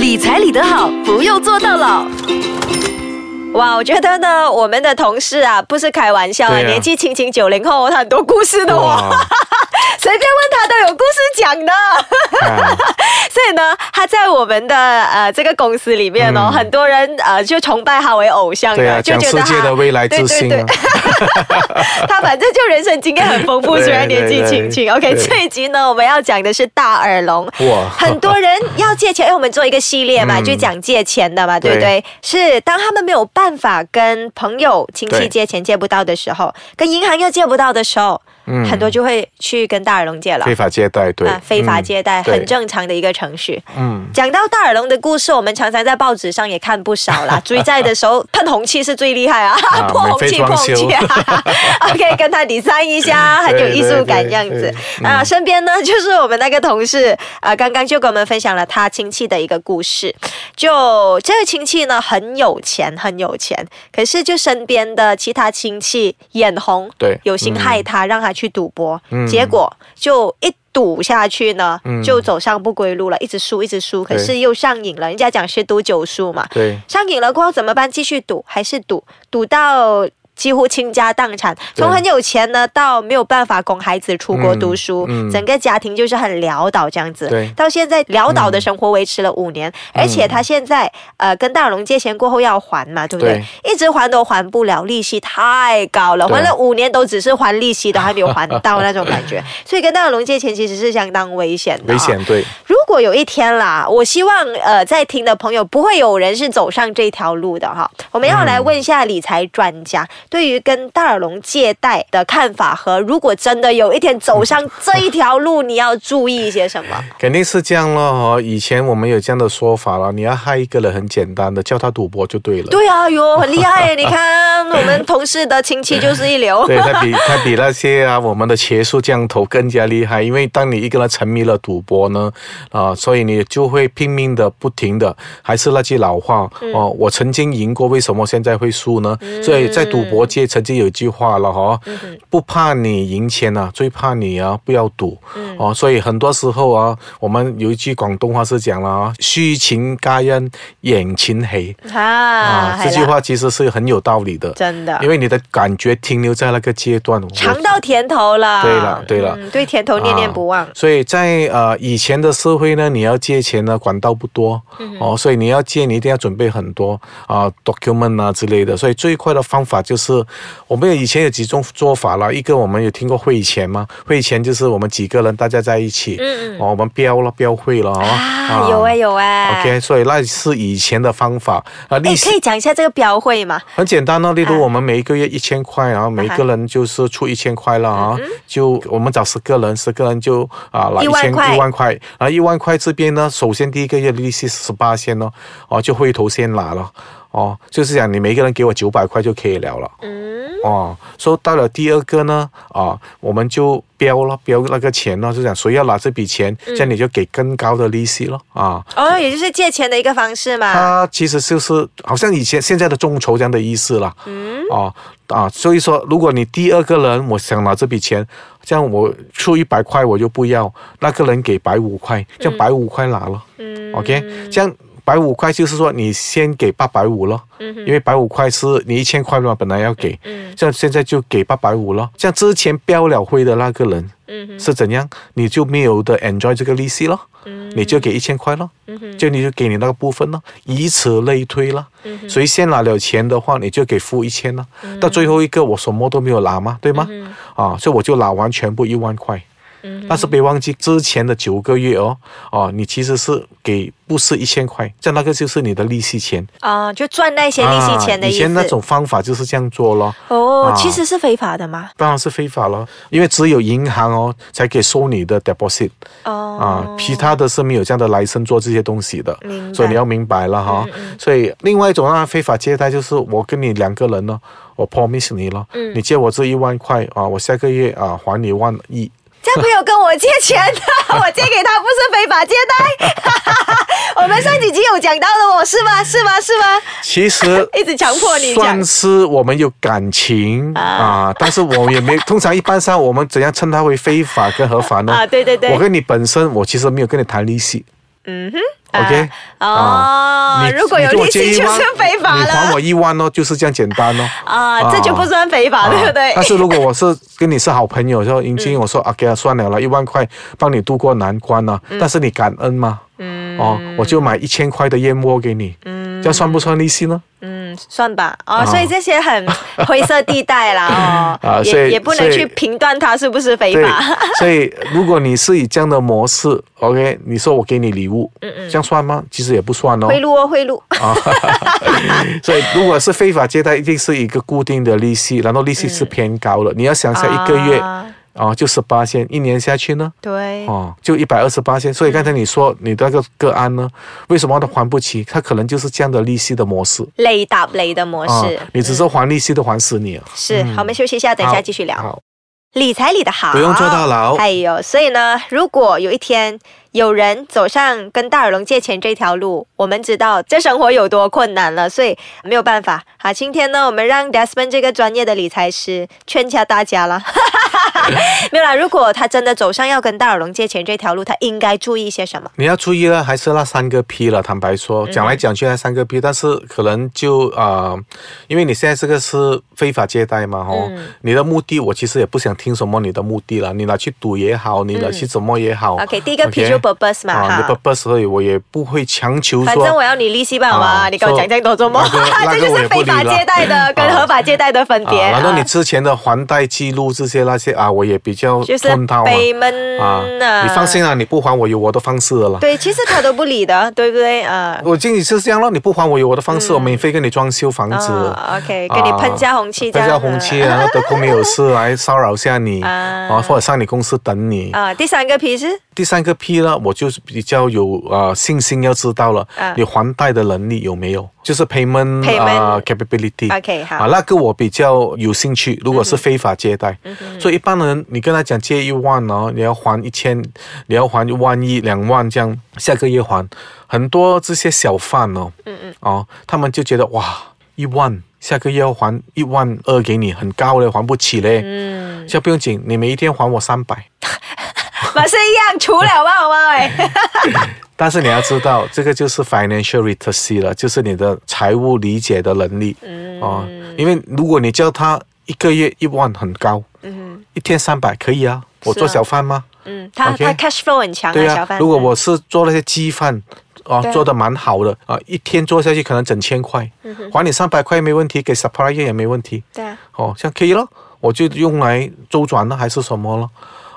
理财理得好，不用做到老。哇，我觉得呢，我们的同事啊，不是开玩笑啊，啊。年纪轻轻九零后，他很多故事的哦，哇，随便问他都有故事讲的。啊 所以呢，他在我们的呃这个公司里面哦，嗯。很多人呃就崇拜他为偶像的，对啊，就觉得他界的未来之星啊对。对，他反正就人生经验很丰富，虽然年纪轻轻。OK，这一集呢，我们要讲的是大耳聋。哇很多人要借钱，因为我们做一个系列嘛，嗯就讲借钱的嘛，对不对？对是当他们没有办法跟朋友、亲戚借钱借不到的时候，跟银行又借不到的时候，嗯很多就会去跟大耳窿借了。非法借贷，对啊，，非法借贷、嗯很，正常的一个程序。嗯，讲到大耳窿的故事，我们常常在报纸上也看不少啦。追债的时候喷红气是最厉害啊，泼红气、免费装修泼红气、啊。OK，跟他 design 一下，很有艺术感这样子。啊，身边呢就是我们那个同事，呃，刚刚就跟我们分享了他亲戚的一个故事。就这个亲戚呢很有钱，很有钱，可是就身边的其他亲戚眼红，对有心害他，让他去赌博，嗯结果就一。赌下去呢，嗯就走上不归路了，一直输，一直输，可是又上瘾了。人家讲十赌九输嘛，对，上瘾了过后怎么办？继续赌还是赌？赌到几乎倾家荡产，从很有钱呢到没有办法供孩子出国读书，整个家庭就是很潦倒这样子。对。到现在潦倒的生活维持了五年，而且他现在呃跟大龙借钱过后要还嘛，对不对？一直还都还不了，利息太高了，还了五年都只是还利息，都还没有还到那种感觉，所以跟大龙借钱其实是相当危险的、危。险，对，如果有一天啦，我希望呃在听的朋友不会有人是走上这条路的哈。我们要来问一下理财专家，对于跟大耳窿借贷的看法和如果真的有一天走上这一条路，你要注意一些什么？肯定是这样了哦。以前我们有这样的说法了，你要害一个人很简单的，叫他赌博就对了。对啊，哟，很厉害耶！你看我们同事的亲戚就是一流。对他比他比那些啊我们的茄树降头更加厉害，因为当你一个人沉迷了赌博呢，啊，所以你就会拼命的不停的，还是那句老话、哦，我曾经赢过，为什么现在会输呢？所以在赌博界曾经有一句话了哈、哦，不怕你赢钱啊，最怕你啊不要赌、哦，所以很多时候啊，我们有一句广东话是讲了啊，虚情皆因贏錢起啊啊，這句话其实是很有道理的。真的因为你的感觉停留在那个阶段，尝到甜头了。对了对了嗯对甜头念念不忘。所以在呃以前的社会呢，你要借钱呢管道不多、嗯哦，所以你要借你一定要准备很多啊、document 啊之类的，所以最快的方法就是我们以前有几种做法了，一个我们有听过汇钱吗？汇钱就是我们几个人大家在一起，嗯哦，我们标了标会了哦，啊，有哎、有哎、OK，所以那是以前的方法。啊，利哎，息可以讲一下这个标会吗？很简单哦，例啊如我们每一个月一千块，然后每个人就是出一千块了啊，就我们找十个人，十个人就啊拿一万千块。一万块，然后一万块这边呢，首先第一个月利息十八先哦，哦就会头先拿了。哦，就是讲你每个人给我九百块就可以了了。嗯，哦，说到了第二个呢，啊，我们就标了标那个钱呢，就讲谁要拿这笔钱，这样你就给更高的利息了啊。哦，也就是借钱的一个方式嘛。它其实就是好像以前现在的众筹这样的意思了。嗯。哦啊，所以说，如果你第二个人我想拿这笔钱，这样我出一百块我就不要，那个人给百五块，这样百五块拿了。嗯 OK，这样百五块就是说你先给八百五了，因为百五块是你一千块嘛，本来要给，嗯这样现在就给八百五了。像之前标了会的那个人嗯是怎样，你就没有的 enjoy 这个利息了，嗯你就给一千块了，就你就给你那个部分了，以此类推了。嗯谁先拿了钱的话，你就给付一千了。到最后一个我什么都没有拿嘛，对吗？啊，所以我就拿完全部一万块。但是别忘记之前的九个月哦，哦，你其实是给不是一千块，这那个就是你的利息钱。啊、就赚那些利息钱的意思。啊以前那种方法就是这样做咯，哦，啊其实是非法的吗。当然是非法了，因为只有银行哦才可以收你的 deposit 哦，啊，其他的是没有这样的来生做这些东西的所以你要明白了哈。所以另外一种啊非法借贷就是我跟你两个人呢，我 promise 你了，嗯你借我这一万块啊，我下个月啊还你万一。这样朋友跟我借钱的，我借给他不是非法借贷。我们上几集有讲到的哦，是吗？是吗？是吗？其实 一直强迫你算是我们有感情啊啊但是我也没通常一般上我们怎样称它为非法跟合法呢？啊对对对我跟你本身我其实没有跟你谈利息。嗯哼，OK，哦，你如果有利息就是非法你还我一万哦，就是这样简单哦。啊，这就不算非法，对不对啊？但是如果我是跟你是好朋友，说银青，我说啊，给他算了了，一万块帮你度过难关了、但是你感恩吗？嗯，哦，我就买一千块的燕窝给你，嗯，这样算不算利息呢？嗯，算吧，哦，所以这些很 灰色地带啦，哦，啊所以也也不能去评断它是不是非法。，所以如果你是以这样的模式，OK，你说我给你礼物，嗯这样算吗？其实也不算哦。贿赂哦，贿赂，啊，所以如果是非法借贷，一定是一个固定的利息，然后利息是偏高的。你要想想一个月啊哦，就十八千，一年下去呢，对，哦，就一百二十八千。所以刚才你说你那个个案呢，为什么他还不起？他可能就是这样的利息的模式。累打累的模啊式，，你只是还利息都还死你了。是好，我们休息一下，等一下继续聊。好，理财理得好，不用坐大牢。哎呦，所以呢，如果有一天有人走上跟大耳窿借钱这条路，我们知道这生活有多困难了，所以没有办法。好，今天呢，我们让 Desmond 这个专业的理财师劝下大家了。没有啦，如果他真的走上要跟大耳窿借钱这条路，他应该注意些什么？你要注意了，还是那三个 P 了。坦白说，嗯讲来讲去那三个 P，但是可能就呃，因为你现在这个是非法借贷嘛，哦，嗯你的目的我其实也不想听什么你的目的了，你拿去赌也好，你拿去怎么也好。嗯 OK，第一个 P 就？Purpose 嘛，所以我也不会强求说。反正我要你利息吧嘛，啊你跟我讲这样多做么？那个 那这就是非法借贷的跟合法借贷的分别。啊，然后你啊之前的还贷记录这些那些啊，我也比较就是吞套啊。背闷啊，你放心啊，你不还我有我的方式的了。对，其实他都不理的，对不对？啊、我经理是这样咯，你不还我有我的方式，我免费给你装修房子。哦，OK，给你喷下红漆这喷样，下红漆，然后得空没有事来骚扰下你，啊啊，或者上你公司等你。啊。第三个 P 是第三个 P 呢，我就是比较有呃信心，要知道了啊，你还贷的能力有没有，就是 payment 啊 capability。OK 好啊，那个我比较有兴趣。如果是非法借贷，嗯所以一般人你跟他讲借一万哦，你要还一千，你要还一万一两万这样，下个月还。很多这些小贩哦，嗯嗯，哦，他们就觉得哇，一万下个月要还一万二给你，很高嘞，还不起嘞。嗯，这不用紧，你每一天还我三百。马是一样，除了吧，好吗？喂，但是你要知道，这个就是 financial literacy 了，就是你的财务理解的能力。嗯，哦，因为如果你叫他一个月一万很高，嗯，一天三百可以啊，我做小贩吗？嗯，他他 cash flow 很强对啊小贩。，如果我是做那些鸡饭。哦啊，做的蛮好的啊，一天做下去可能整千块，还你三百块没问题，给 supplier 也没问题。对啊，哦，这样可以了，我就用来周转了，还是什么了？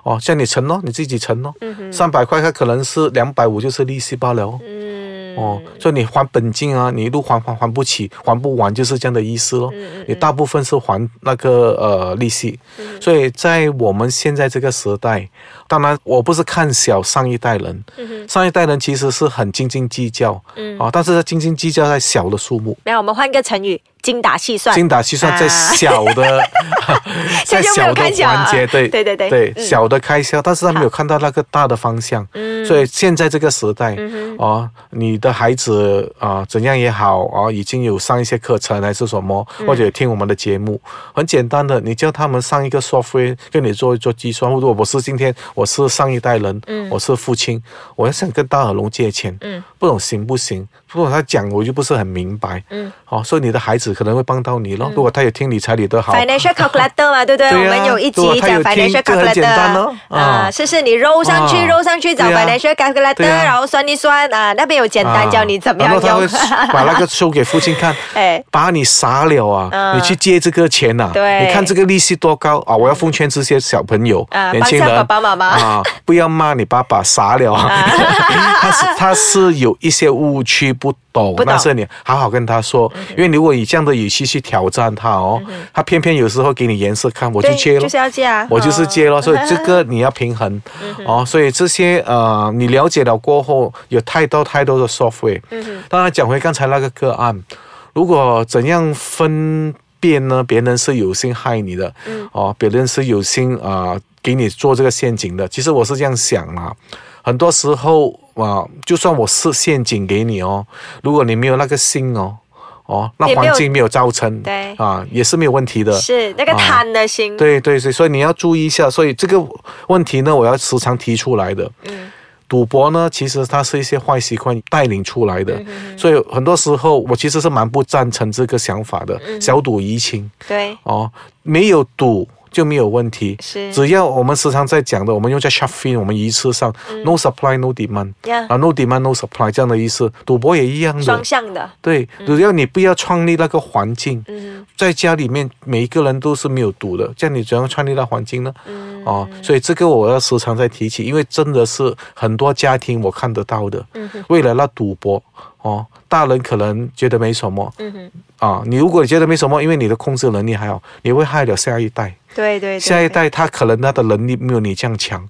哦，像你存咯，你自己存咯，三百块，它可能是两百五，就是利息罢了。哦。嗯，哦，所以你还本金啊，你一路还还还不起，还不完就是这样的意思咯。你大部分是还那个呃利息，所以在我们现在这个时代，当然我不是看小上一代人，上一代人其实是很斤斤计较，啊，但是他斤斤计较在小的数目。那我们换一个成语，精打细算。精打细算在啊小的，在小的 环节，对对对对。小的开销，但是他没有看到那个大的方向，嗯。所以现在这个时代，哦，你的孩子啊、怎样也好啊、已经有上一些课程还是什么，嗯。或者听我们的节目，很简单的，你叫他们上一个 software，跟你做一做计算。如果我是今天我是上一代人，我是父亲，我要想跟大耳龙借钱，嗯。不懂行不行？如果他讲我就不是很明白，嗯。哦，所以你的孩子可能会帮到你咯。如果他有听理财理得好，financial calculator 嘛，对不对？对啊我们有一集讲听 financial calculator 哦啊，啊是是，你揉上去，啊揉上去找 financial calculator，然后算一算啊，那边有简单教你怎么样然后他会用。把那个收给父亲看，哎把你傻了啊！嗯你去借这个钱呐、对你看这个利息多高啊！我要奉劝这些小朋友、啊年轻人，爸爸妈妈啊，不要骂你爸爸傻了啊！他是他是有一些误区不懂，不懂嗯但是你好好跟他说，因为如果以这样的语气去挑战他哦，他偏偏有时候给你颜色看，我就对，借了就。是要接啊，我就是接了，所以 这个你要平衡哦。所以这些呃，你了解了过后，有太多太多的 software。当然，讲回刚才那个个案，如果怎样分辨呢？别人是有心害你的，哦，别人是有心啊、给你做这个陷阱的。其实我是这样想啊，很多时候啊，就算我设陷阱给你哦，如果你没有那个心哦。哦，那环境没有造成，对啊，也是没有问题的。是那个贪的心。对对对，所以你要注意一下。所以这个问题呢，我要时常提出来的。嗯赌博呢，其实它是一些坏习惯带领出来嗯的，所以很多时候我其实是蛮不赞成这个想法的，嗯小赌怡情对，哦，没有赌。就没有问题，是。只要我们时常在讲的，我们用在 s h o p f i n 我们一次上、no supply no demand 啊，no demand no supply 这样的意思，赌博也一样的。双，向的，对，只要你不要创立那个环境，嗯。在家里面每一个人都是没有赌的，这样你怎样创立那环境呢？嗯。哦，所以这个我要时常在提起，因为真的是很多家庭我看得到的，为了那赌博，哦，大人可能觉得没什么嗯哼，啊，你如果觉得没什么，因为你的控制能力还好，你会害了下一代，对对对，下一代他可能他的能力没有你这样强。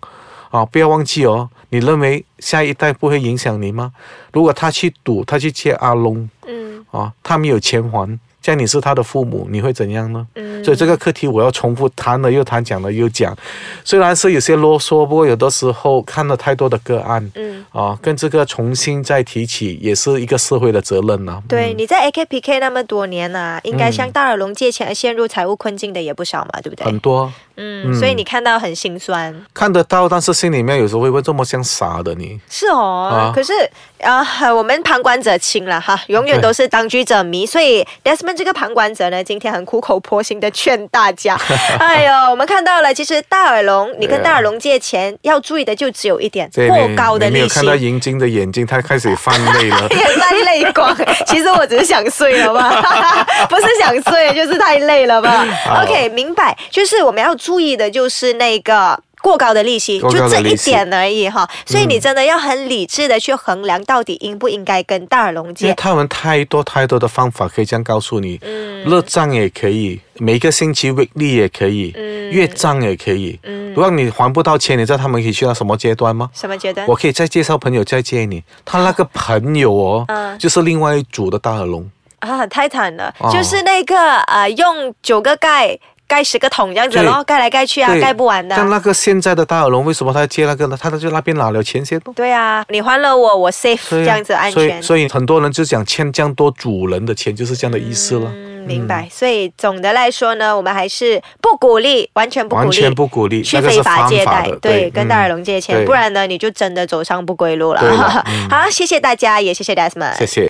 啊，不要忘记哦！你认为下一代不会影响你吗？如果他去赌，他去借阿龙，嗯啊，他没有钱还，这样你是他的父母，你会怎样呢？嗯，所以这个课题我要重复谈了又谈，讲了又讲，虽然是有些啰嗦，不过有的时候看了太多的个案，嗯。啊，跟这个重新再提起，也是一个社会的责任呢、对，你在 AKPK 那么多年呐、应该向大耳龙借钱而陷入财务困境的也不少嘛，对不对？很多嗯，所以你看到很心酸。看得到，但是心里面有时候会问这么像傻的你，是哦，啊可是啊、我们旁观者清了哈，永远都是当局者迷。所以 Desmond 这个旁观者呢，今天很苦口婆心的劝大家。哎呦，我们看到了，其实大耳龙，你跟大耳龙借钱要注意的就只有一点，这过高的利息看。到银晶的眼睛，他开始泛泪了。也在泪光，其实我只是想睡了吧，不是想睡，就是太累了吧。OK，明白，就是我们要注意的就是那个。过高的利息，就这一点而已哈，所以你真的要很理智的去衡量，到底应不应该跟大耳龙因为借。他们太多太多的方法可以这样告诉你，嗯。热账也可以，每个星期 weekly 也可以，嗯。月账也可以。嗯。如果你还不到钱，你知道他们可以去到什么阶段吗？什么阶段？我可以再介绍朋友再借你，他那个朋友哦，嗯。就是另外一组的大耳龙，啊，太惨了，哦。就是那个呃，用九个盖盖十个桶这样子对咯，盖来盖去啊，盖不完的。像那个现在的大耳龙，为什么他要借那个呢？他就那边拿了钱先咯。对啊，你还了我，我 safe 啊这样子安所以全。所以很多人就讲欠这样多主人的钱，就是这样的意思了。嗯，明白。所以总的来说呢，我们还是不鼓励，完全不鼓励，完全不鼓励，去非法借贷对，跟大耳嗯龙借钱，不然呢，你就真的走上不归路了。好，谢谢大家，也谢谢 Desmond，谢谢。